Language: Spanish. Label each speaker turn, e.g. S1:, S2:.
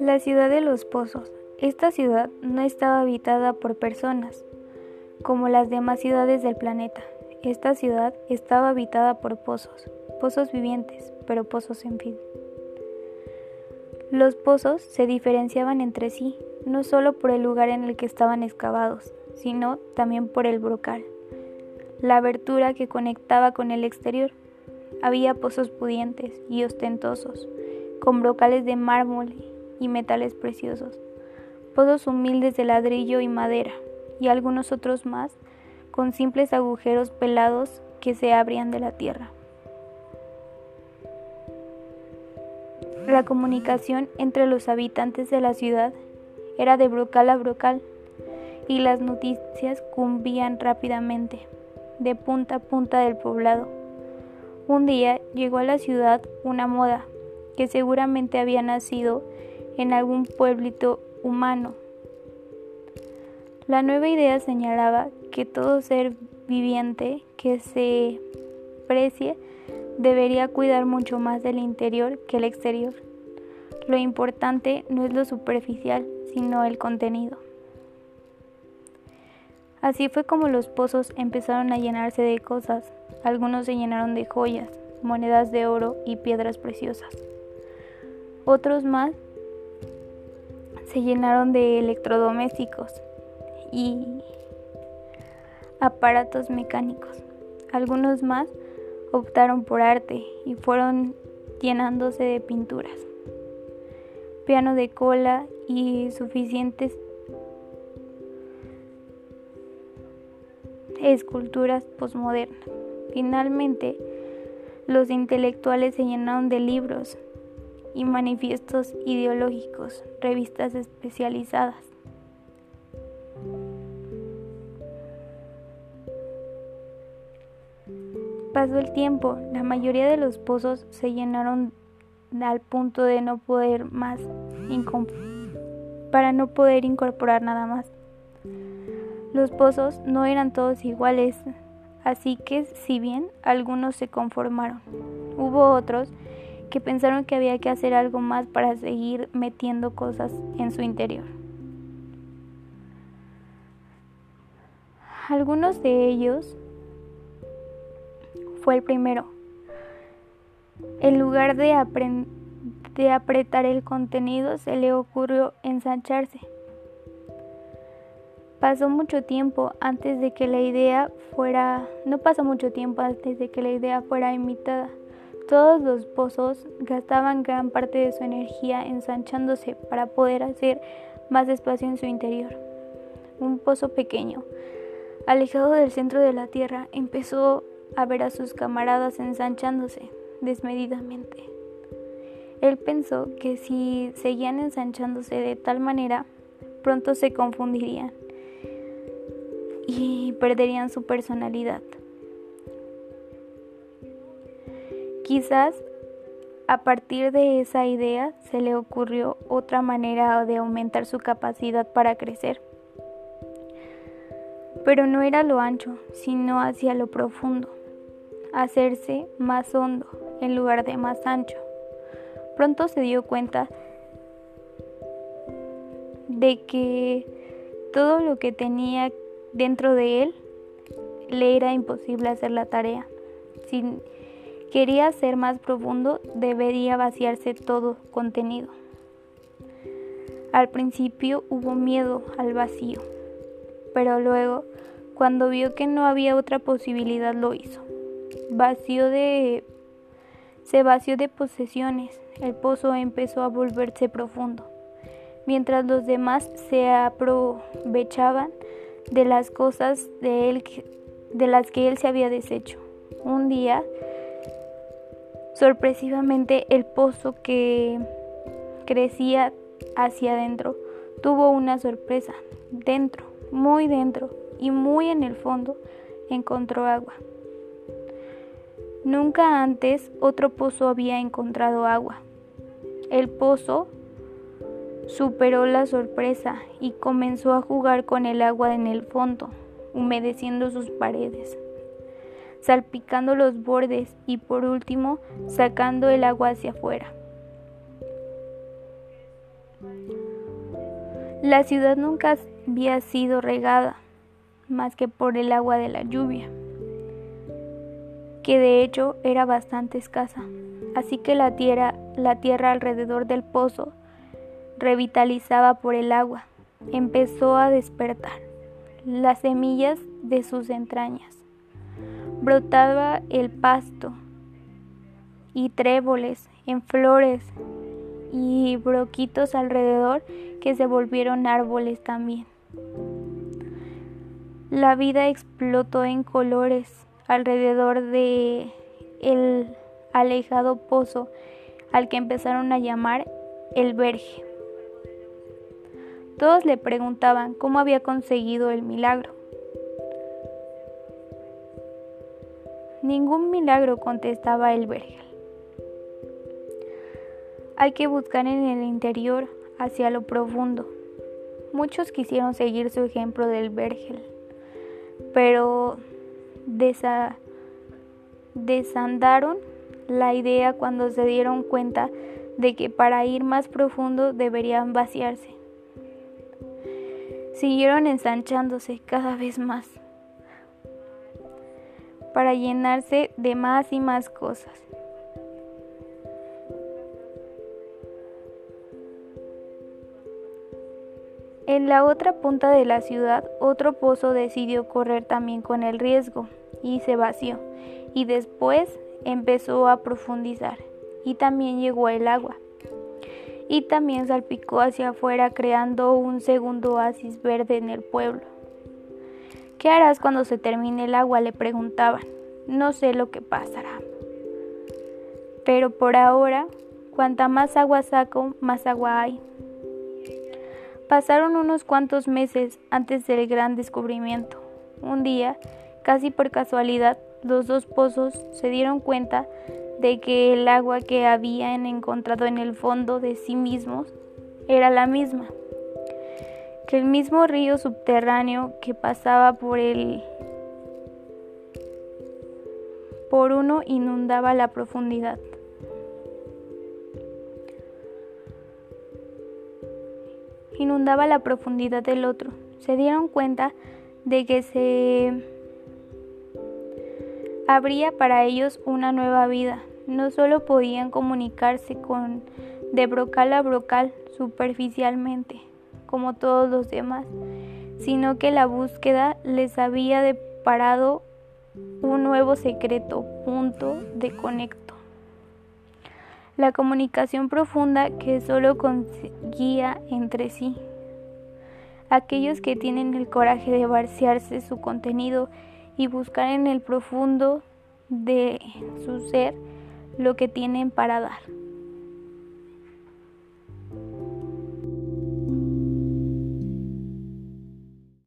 S1: La ciudad de los pozos. Esta ciudad no estaba habitada por personas, como las demás ciudades del planeta. Esta ciudad estaba habitada por pozos, pozos vivientes, pero pozos en fin. Los pozos se diferenciaban entre sí, no solo por el lugar en el que estaban excavados, sino también por el brocal, la abertura que conectaba con el exterior. Había pozos pudientes y ostentosos, con brocales de mármol y metales preciosos, pozos humildes de ladrillo y madera, y algunos otros más con simples agujeros pelados que se abrían de la tierra. La comunicación entre los habitantes de la ciudad era de brocal a brocal y las noticias cumbían rápidamente, de punta a punta del poblado. Un día llegó a la ciudad una moda que seguramente había nacido en algún pueblito humano. La nueva idea señalaba que todo ser viviente que se precie debería cuidar mucho más del interior que el exterior. Lo importante no es lo superficial, sino el contenido. Así fue como los pozos empezaron a llenarse de cosas. Algunos se llenaron de joyas, monedas de oro y piedras preciosas. Otros más se llenaron de electrodomésticos y aparatos mecánicos. Algunos más optaron por arte y fueron llenándose de pinturas, piano de cola y suficientes esculturas posmodernas. Finalmente, los intelectuales se llenaron de libros y manifiestos ideológicos, revistas especializadas. Pasó el tiempo, la mayoría de los pozos se llenaron al punto de no poder más para no poder incorporar nada más. Los pozos no eran todos iguales, así que si bien algunos se conformaron, hubo otros que pensaron que había que hacer algo más para seguir metiendo cosas en su interior. Algunos de ellos fue el primero. En lugar de, de apretar el contenido, se le ocurrió ensancharse. Pasó mucho tiempo antes de que la idea fuera, no pasó mucho tiempo antes de que la idea fuera imitada. Todos los pozos gastaban gran parte de su energía ensanchándose para poder hacer más espacio en su interior. Un pozo pequeño, alejado del centro de la Tierra, empezó a ver a sus camaradas ensanchándose desmedidamente. Él pensó que si seguían ensanchándose de tal manera, pronto se confundirían y perderían su personalidad. Quizás a partir de esa idea se le ocurrió otra manera de aumentar su capacidad para crecer. Pero no era lo ancho, sino hacia lo profundo, hacerse más hondo en lugar de más ancho. Pronto se dio cuenta de que todo lo que tenía dentro de él le era imposible hacer la tarea. Sin quería ser más profundo, debería vaciarse todo contenido. Al principio hubo miedo al vacío, pero luego, cuando vio que no había otra posibilidad, lo hizo. Vacío de se vació de posesiones. El pozo empezó a volverse profundo, mientras los demás se aprovechaban de las cosas de él de las que él se había deshecho. Un día Sorpresivamente el pozo que crecía hacia adentro tuvo una sorpresa. Dentro, muy dentro y muy en el fondo encontró agua. Nunca antes otro pozo había encontrado agua. El pozo superó la sorpresa y comenzó a jugar con el agua en el fondo, humedeciendo sus paredes. salpicando los bordes y por último sacando el agua hacia afuera. La ciudad nunca había sido regada más que por el agua de la lluvia, que de hecho era bastante escasa. Así que la tierra, la tierra alrededor del pozo, revitalizaba por el agua, empezó a despertar las semillas de sus entrañas. Brotaba el pasto y tréboles en flores y broquitos alrededor que se volvieron árboles también. La vida explotó en colores alrededor de el alejado pozo al que empezaron a llamar el verge. Todos le preguntaban cómo había conseguido el milagro. Ningún milagro contestaba el vergel. Hay que buscar en el interior hacia lo profundo. Muchos quisieron seguir su ejemplo del vergel, pero desandaron la idea cuando se dieron cuenta de que para ir más profundo deberían vaciarse. Siguieron ensanchándose cada vez más para llenarse de más y más cosas. En la otra punta de la ciudad, otro pozo decidió correr también con el riesgo y se vació, y después empezó a profundizar, y también llegó el agua, y también salpicó hacia afuera creando un segundo oasis verde en el pueblo. ¿Qué harás cuando se termine el agua? le preguntaban. No sé lo que pasará. Pero por ahora, cuanta más agua saco, más agua hay. Pasaron unos cuantos meses antes del gran descubrimiento. Un día, casi por casualidad, los dos pozos se dieron cuenta de que el agua que habían encontrado en el fondo de sí mismos era la misma, que el mismo río subterráneo que pasaba por el por uno inundaba la profundidad. inundaba la profundidad del otro. Se dieron cuenta de que se abría para ellos una nueva vida. No solo podían comunicarse con de brocal a brocal superficialmente, como todos los demás, sino que la búsqueda les había deparado un nuevo secreto, punto de conecto la comunicación profunda que solo conseguía entre sí. Aquellos que tienen el coraje de vaciarse su contenido y buscar en el profundo de su ser lo que tienen para dar.